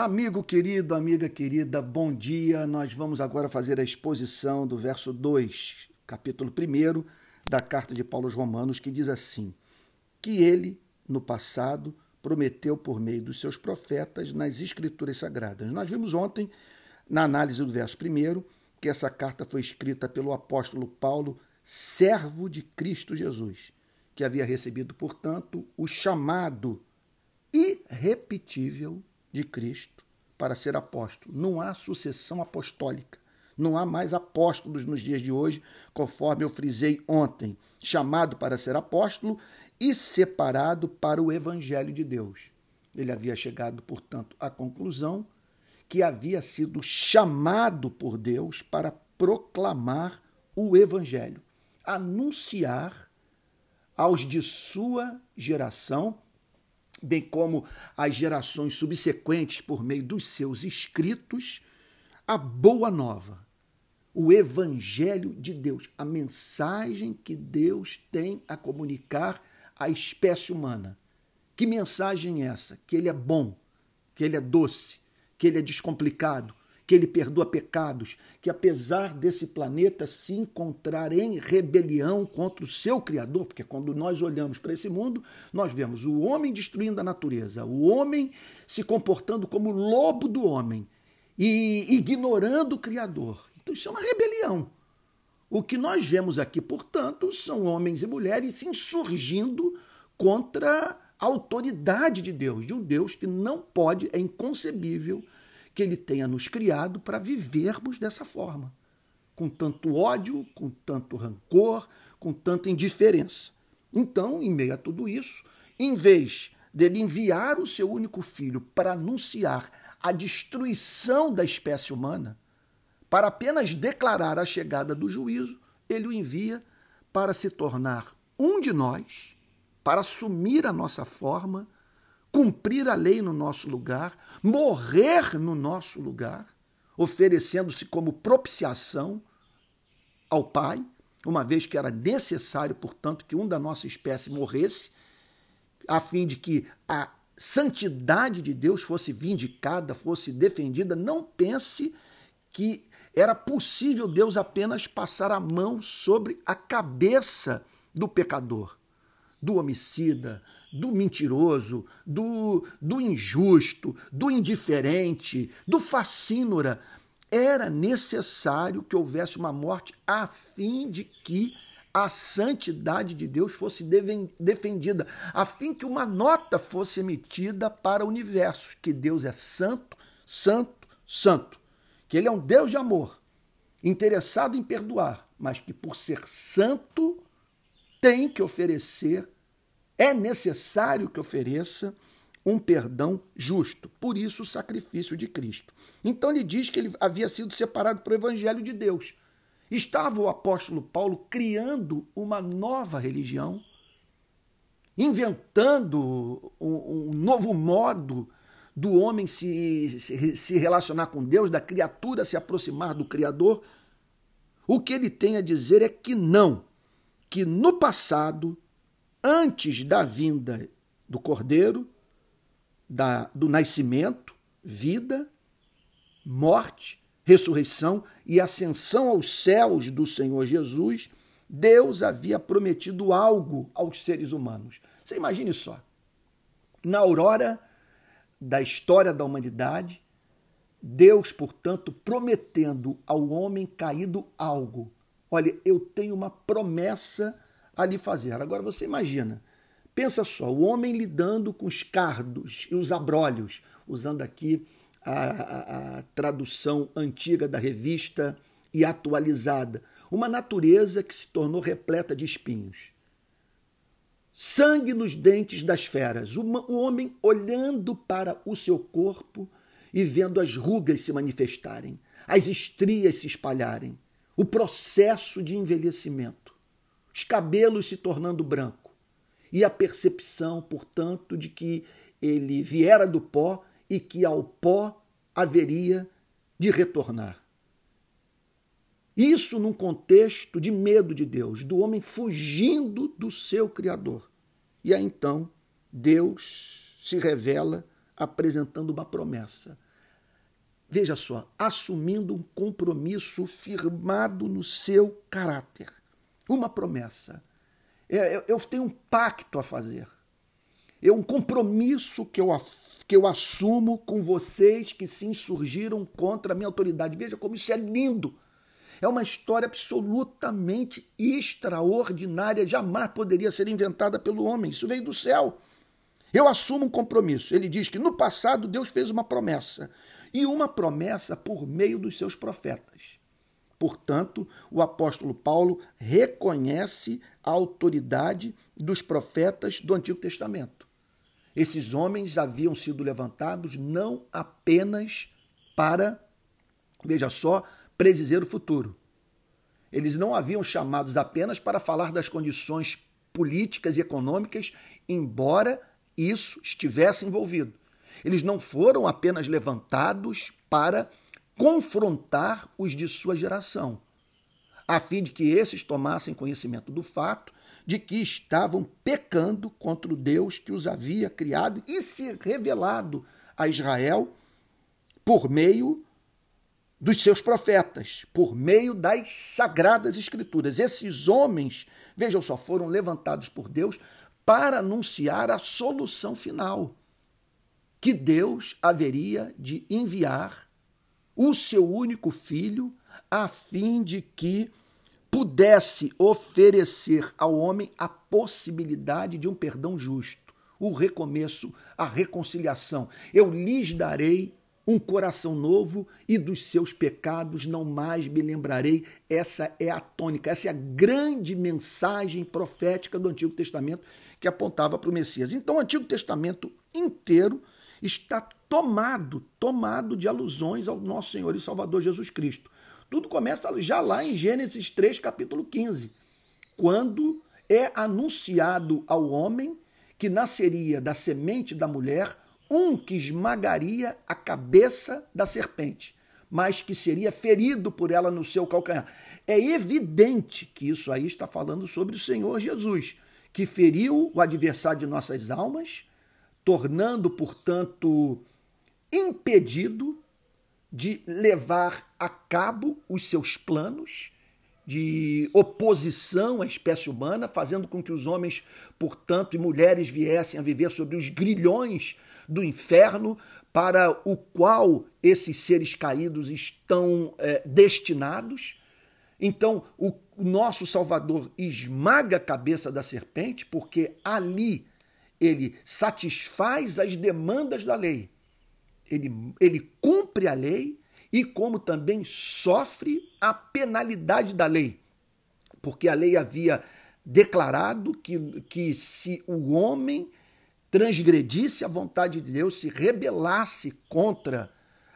Amigo querido, amiga querida, bom dia. Nós vamos agora fazer a exposição do verso 2, capítulo 1 da carta de Paulo aos Romanos, que diz assim: Que ele, no passado, prometeu por meio dos seus profetas nas Escrituras Sagradas. Nós vimos ontem, na análise do verso 1, que essa carta foi escrita pelo apóstolo Paulo, servo de Cristo Jesus, que havia recebido, portanto, o chamado irrepetível de Cristo para ser apóstolo. Não há sucessão apostólica. Não há mais apóstolos nos dias de hoje, conforme eu frisei ontem, chamado para ser apóstolo e separado para o evangelho de Deus. Ele havia chegado, portanto, à conclusão que havia sido chamado por Deus para proclamar o evangelho, anunciar aos de sua geração bem como as gerações subsequentes por meio dos seus escritos, a boa nova, o evangelho de Deus, a mensagem que Deus tem a comunicar à espécie humana. Que mensagem é essa? Que ele é bom, que ele é doce, que ele é descomplicado, que ele perdoa pecados, que apesar desse planeta se encontrar em rebelião contra o seu Criador, porque quando nós olhamos para esse mundo, nós vemos o homem destruindo a natureza, o homem se comportando como lobo do homem e ignorando o Criador. Então isso é uma rebelião. O que nós vemos aqui, portanto, são homens e mulheres se insurgindo contra a autoridade de Deus, de um Deus que não pode, é inconcebível que ele tenha nos criado para vivermos dessa forma, com tanto ódio, com tanto rancor, com tanta indiferença. Então, em meio a tudo isso, em vez dele enviar o seu único filho para anunciar a destruição da espécie humana, para apenas declarar a chegada do juízo, ele o envia para se tornar um de nós, para assumir a nossa forma cumprir a lei no nosso lugar, morrer no nosso lugar, oferecendo-se como propiciação ao Pai, uma vez que era necessário, portanto, que um da nossa espécie morresse, a fim de que a santidade de Deus fosse vindicada, fosse defendida. Não pense que era possível Deus apenas passar a mão sobre a cabeça do pecador, do homicida, do mentiroso, do, do injusto, do indiferente, do facínora. Era necessário que houvesse uma morte a fim de que a santidade de Deus fosse defendida, a fim que uma nota fosse emitida para o universo, que Deus é santo, santo, santo, que ele é um Deus de amor, interessado em perdoar, mas que por ser santo tem que oferecer é necessário que ofereça um perdão justo. Por isso, o sacrifício de Cristo. Então, ele diz que ele havia sido separado para o evangelho de Deus. Estava o apóstolo Paulo criando uma nova religião, inventando um, um novo modo do homem se, se, se relacionar com Deus, da criatura se aproximar do Criador. O que ele tem a dizer é que não, que no passado antes da vinda do Cordeiro, da, do nascimento, vida, morte, ressurreição e ascensão aos céus do Senhor Jesus, Deus havia prometido algo aos seres humanos. Você imagine só. Na aurora da história da humanidade, Deus, portanto, prometendo ao homem caído algo. Olha, eu tenho uma promessa a lhe fazer. Agora você imagina, pensa só, o homem lidando com os cardos e os abrolhos, usando aqui a, a, a tradução antiga da revista e atualizada, uma natureza que se tornou repleta de espinhos. Sangue nos dentes das feras, o homem olhando para o seu corpo e vendo as rugas se manifestarem, as estrias se espalharem, o processo de envelhecimento os cabelos se tornando branco, e a percepção, portanto, de que ele viera do pó e que ao pó haveria de retornar. Isso num contexto de medo de Deus, do homem fugindo do seu Criador. E aí então Deus se revela apresentando uma promessa. veja só, assumindo um compromisso firmado no seu caráter. Uma promessa. É, eu tenho um pacto a fazer. É um compromisso que eu, que eu assumo com vocês que se insurgiram contra a minha autoridade. Veja como isso é lindo. É uma história absolutamente extraordinária, jamais poderia ser inventada pelo homem. Isso veio do céu. Eu assumo um compromisso. Ele diz que no passado Deus fez uma promessa, e uma promessa por meio dos seus profetas. Portanto, o apóstolo Paulo reconhece a autoridade dos profetas do Antigo Testamento. Esses homens haviam sido levantados não apenas para, veja só, predizer o futuro. Eles não haviam chamados apenas para falar das condições políticas e econômicas, embora isso estivesse envolvido. Eles não foram apenas levantados para confrontar os de sua geração, a fim de que esses tomassem conhecimento do fato de que estavam pecando contra o Deus que os havia criado e se revelado a Israel por meio dos seus profetas, por meio das sagradas escrituras. Esses homens, vejam só, foram levantados por Deus para anunciar a solução final que Deus haveria de enviar o seu único filho, a fim de que pudesse oferecer ao homem a possibilidade de um perdão justo, o recomeço, a reconciliação. Eu lhes darei um coração novo e dos seus pecados não mais me lembrarei. Essa é a tônica, essa é a grande mensagem profética do Antigo Testamento que apontava para o Messias. Então, o Antigo Testamento inteiro está tomado, tomado de alusões ao nosso Senhor e Salvador Jesus Cristo. Tudo começa já lá em Gênesis 3, capítulo 15, quando é anunciado ao homem que nasceria da semente da mulher um que esmagaria a cabeça da serpente, mas que seria ferido por ela no seu calcanhar. É evidente que isso aí está falando sobre o Senhor Jesus, que feriu o adversário de nossas almas, tornando, portanto, impedido de levar a cabo os seus planos de oposição à espécie humana, fazendo com que os homens, portanto, e mulheres viessem a viver sobre os grilhões do inferno, para o qual esses seres caídos estão é, destinados. Então, o nosso Salvador esmaga a cabeça da serpente, porque ali ele satisfaz as demandas da lei ele, ele cumpre a lei e como também sofre a penalidade da lei. Porque a lei havia declarado que, que se o homem transgredisse a vontade de Deus, se rebelasse contra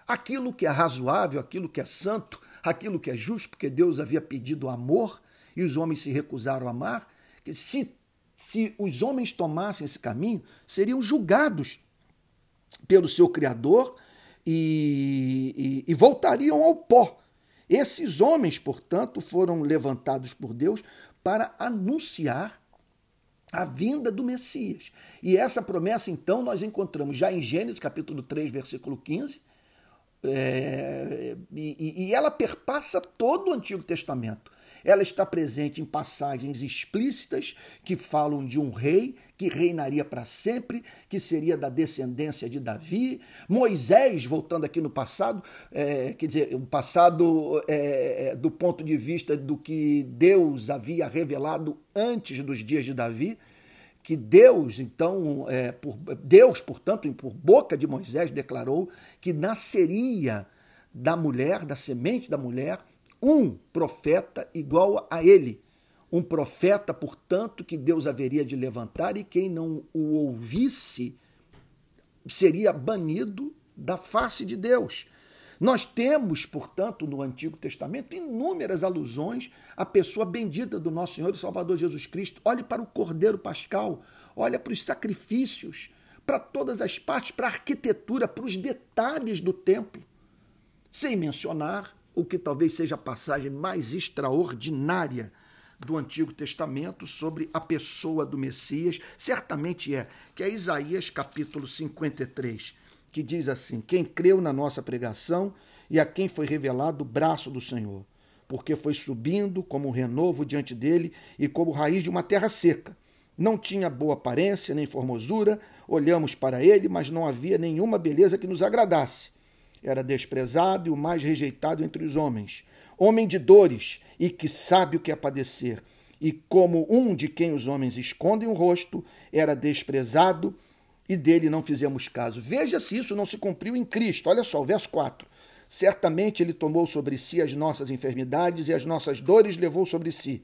aquilo que é razoável, aquilo que é santo, aquilo que é justo, porque Deus havia pedido amor e os homens se recusaram a amar, que se, se os homens tomassem esse caminho, seriam julgados pelo seu Criador e, e, e voltariam ao pó. Esses homens, portanto, foram levantados por Deus para anunciar a vinda do Messias. E essa promessa, então, nós encontramos já em Gênesis capítulo 3, versículo 15, é, e, e, ela perpassa todo o Antigo Testamento. Ela está presente em passagens explícitas que falam de um rei que reinaria para sempre, que seria da descendência de Davi. Moisés, voltando aqui no passado, é, quer dizer, o passado é, é, do ponto de vista do que Deus havia revelado antes dos dias de Davi que Deus, então, é, por, Deus, portanto, por boca de Moisés, declarou que nasceria da mulher, da semente da mulher, um profeta igual a ele. Um profeta, portanto, que Deus haveria de levantar e quem não o ouvisse seria banido da face de Deus. Nós temos, portanto, no Antigo Testamento inúmeras alusões à pessoa bendita do nosso Senhor e Salvador Jesus Cristo. Olhe para o Cordeiro Pascal, olha para os sacrifícios, para todas as partes, para a arquitetura, para os detalhes do templo. Sem mencionar o que talvez seja a passagem mais extraordinária do Antigo Testamento sobre a pessoa do Messias, certamente é, que é Isaías capítulo 53. que diz assim: Quem creu na nossa pregação e a quem foi revelado o braço do Senhor, porque foi subindo como um renovo diante dele e como raiz de uma terra seca. Não tinha boa aparência nem formosura, olhamos para ele, mas não havia nenhuma beleza que nos agradasse. Era desprezado e o mais rejeitado entre os homens, homem de dores e que sabe o que é padecer. E como um de quem os homens escondem o rosto, era desprezado e dele não fizemos caso. Veja se isso não se cumpriu em Cristo. Olha só, o verso 4. Certamente ele tomou sobre si as nossas enfermidades e as nossas dores levou sobre si.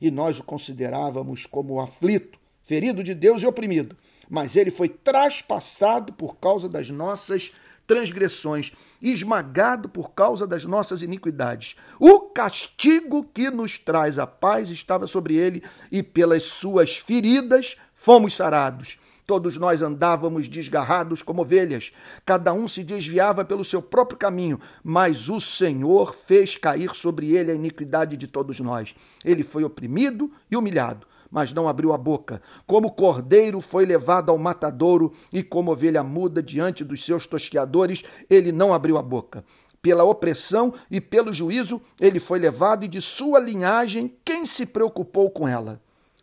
E nós o considerávamos como aflito, ferido de Deus e oprimido. Mas ele foi traspassado por causa das nossas transgressões, esmagado por causa das nossas iniquidades. O castigo que nos traz a paz estava sobre ele, e pelas suas feridas fomos sarados. Todos nós andávamos desgarrados como ovelhas, cada um se desviava pelo seu próprio caminho, mas o Senhor fez cair sobre ele a iniquidade de todos nós. Ele foi oprimido e humilhado, mas não abriu a boca. Como cordeiro foi levado ao matadouro, e como ovelha muda diante dos seus tosqueadores, ele não abriu a boca. Pela opressão e pelo juízo ele foi levado, e de sua linhagem quem se preocupou com ela?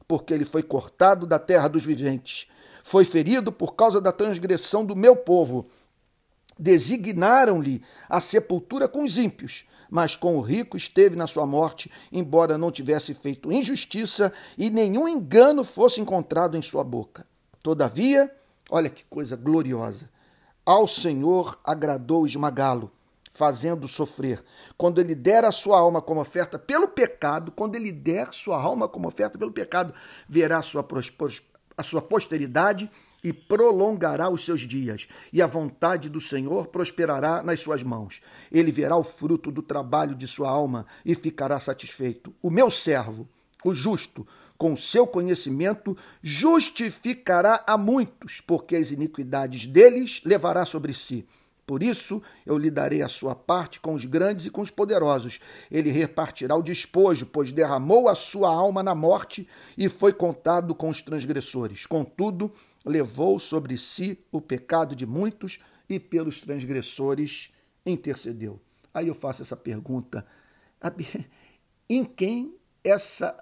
Porque ele foi cortado da terra dos viventes foi ferido por causa da transgressão do meu povo. Designaram-lhe a sepultura com os ímpios, mas com o rico esteve na sua morte, embora não tivesse feito injustiça e nenhum engano fosse encontrado em sua boca. Todavia, olha que coisa gloriosa, ao Senhor agradou esmagá-lo, fazendo sofrer. Quando ele der a sua alma como oferta pelo pecado, quando ele der sua alma como oferta pelo pecado, verá sua prosperidade a sua posteridade e prolongará os seus dias, e a vontade do Senhor prosperará nas suas mãos. Ele verá o fruto do trabalho de sua alma e ficará satisfeito. O meu servo, o justo, com seu conhecimento, justificará a muitos, porque as iniquidades deles levará sobre si. Por isso eu lhe darei a sua parte com os grandes e com os poderosos. Ele repartirá o despojo, pois derramou a sua alma na morte e foi contado com os transgressores. Contudo, levou sobre si o pecado de muitos e pelos transgressores intercedeu. Aí eu faço essa pergunta: em quem essa.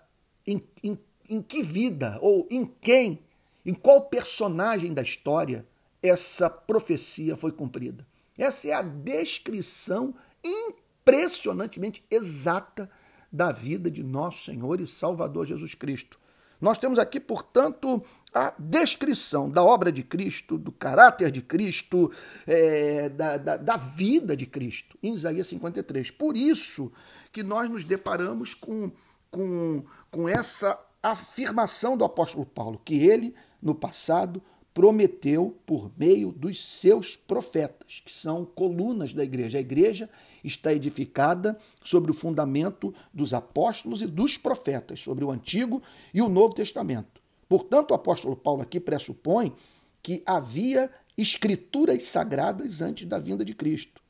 Em, em, em que vida ou em quem, em qual personagem da história essa profecia foi cumprida? Essa é a descrição impressionantemente exata da vida de nosso Senhor e Salvador Jesus Cristo. Nós temos aqui, portanto, a descrição da obra de Cristo, do caráter de Cristo, é, da, da, da, vida de Cristo, em Isaías 53. Por isso que nós nos deparamos com, com, com essa afirmação do apóstolo Paulo, que ele, no passado, prometeu por meio dos seus profetas, que são colunas da igreja. A igreja está edificada sobre o fundamento dos apóstolos e dos profetas, sobre o Antigo e o Novo Testamento. Portanto, o apóstolo Paulo aqui pressupõe que havia escrituras sagradas antes da vinda de Cristo.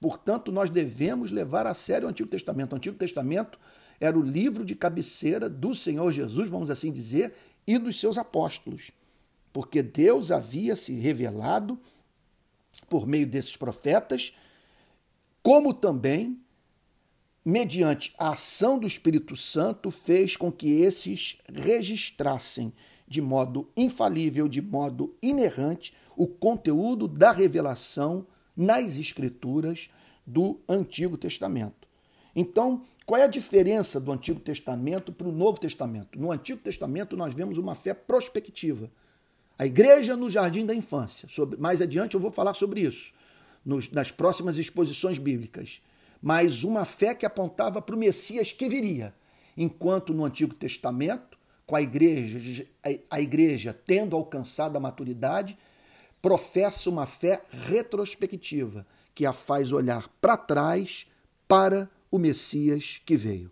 Portanto, nós devemos levar a sério o Antigo Testamento. O Antigo Testamento era o livro de cabeceira do Senhor Jesus, vamos assim dizer, e dos seus apóstolos porque Deus havia se revelado por meio desses profetas, como também, mediante a ação do Espírito Santo, fez com que esses registrassem de modo infalível, de modo inerrante, o conteúdo da revelação nas Escrituras do Antigo Testamento. Então, qual é a diferença do Antigo Testamento para o Novo Testamento? No Antigo Testamento, nós vemos uma fé prospectiva a igreja no jardim da infância. Sobre, mais adiante eu vou falar sobre isso nos, nas próximas exposições bíblicas. Mas uma fé que apontava para o Messias que viria. Enquanto no Antigo Testamento, com a igreja, a igreja tendo alcançado a maturidade, professa uma fé retrospectiva, que a faz olhar para trás para o Messias que veio.